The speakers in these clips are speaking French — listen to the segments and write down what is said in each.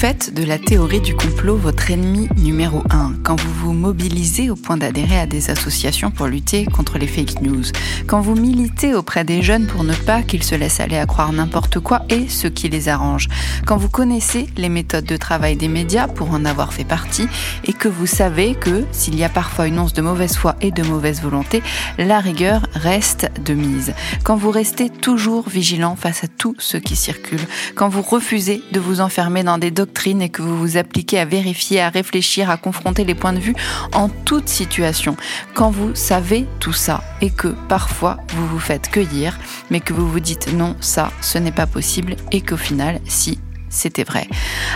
faites de la théorie du complot votre ennemi numéro un, quand vous vous mobilisez au point d'adhérer à des associations pour lutter contre les fake news, quand vous militez auprès des jeunes pour ne pas qu'ils se laissent aller à croire n'importe quoi et ce qui les arrange, quand vous connaissez les méthodes de travail des médias pour en avoir fait partie et que vous savez que s'il y a parfois une once de mauvaise foi et de mauvaise volonté, la rigueur reste de mise. Quand vous restez toujours vigilant face à tout ce qui circule, quand vous refusez de vous enfermer dans des doctrines et que vous vous appliquez à vérifier, à réfléchir, à confronter les points de vue en toute situation. Quand vous savez tout ça et que parfois vous vous faites cueillir, mais que vous vous dites non, ça, ce n'est pas possible et qu'au final, si, c'était vrai.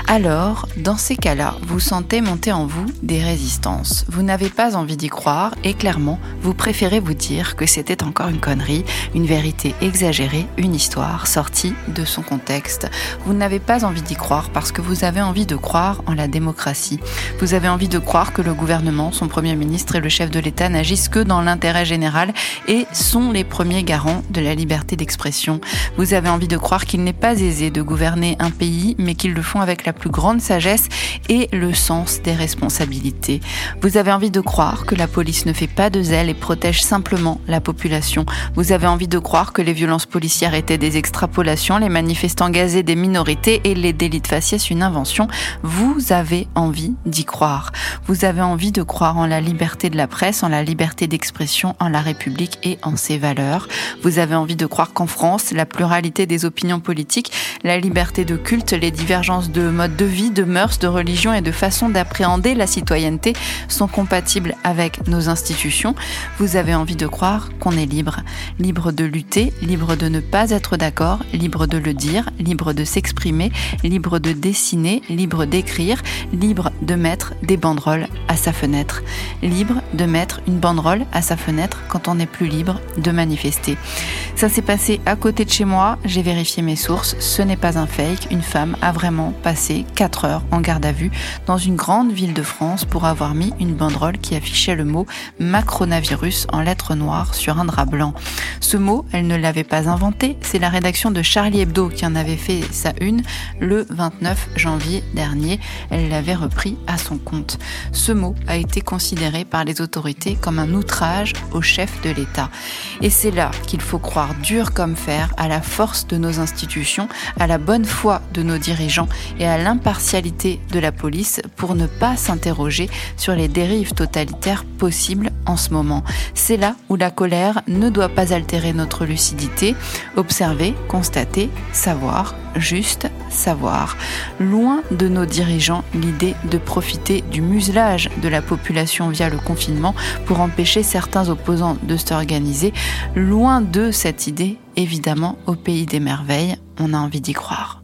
Alors, dans ces cas-là, vous sentez monter en vous des résistances. Vous n'avez pas envie d'y croire et clairement, vous préférez vous dire que c'était encore une connerie, une vérité exagérée, une histoire sortie de son contexte. Vous n'avez pas envie d'y croire parce que vous avez envie de croire en la démocratie. Vous avez envie de croire que le gouvernement, son Premier ministre et le chef de l'État n'agissent que dans l'intérêt général et sont les premiers garants de la liberté d'expression. Vous avez envie de croire qu'il n'est pas aisé de gouverner un pays mais qu'ils le font avec la plus grande sagesse et le sens des responsabilités. Vous avez envie de croire que la police ne fait pas de zèle et protège simplement la population. Vous avez envie de croire que les violences policières étaient des extrapolations, les manifestants gazés des minorités et les délits de faciès une invention. Vous avez envie d'y croire. Vous avez envie de croire en la liberté de la presse, en la liberté d'expression, en la République et en ses valeurs. Vous avez envie de croire qu'en France, la pluralité des opinions politiques, la liberté de culte, les divergences de mode de vie, de mœurs, de religion et de façon d'appréhender la citoyenneté sont compatibles avec nos institutions, vous avez envie de croire qu'on est libre. Libre de lutter, libre de ne pas être d'accord, libre de le dire, libre de s'exprimer, libre de dessiner, libre d'écrire, libre de mettre des banderoles à sa fenêtre. Libre de mettre une banderole à sa fenêtre quand on n'est plus libre de manifester. Ça s'est passé à côté de chez moi, j'ai vérifié mes sources, ce n'est pas un fake, une femme a vraiment passé 4 heures en garde à vue dans une grande ville de France pour avoir mis une banderole qui affichait le mot macronavirus en lettres noires sur un drap blanc. Ce mot, elle ne l'avait pas inventé, c'est la rédaction de Charlie Hebdo qui en avait fait sa une le 29 janvier dernier. Elle l'avait repris à son compte. Ce mot a été considéré par les autorités comme un outrage au chef de l'État. Et c'est là qu'il faut croire dur comme fer à la force de nos institutions, à la bonne foi de nos dirigeants et à l'impartialité de la police pour ne pas s'interroger sur les dérives totalitaires possibles en ce moment. C'est là où la colère ne doit pas altérer notre lucidité, observer, constater, savoir, juste savoir. Loin de nos dirigeants l'idée de profiter du muselage de la population via le confinement pour empêcher certains opposants de s'organiser. Loin de cette idée, évidemment, au pays des merveilles, on a envie d'y croire.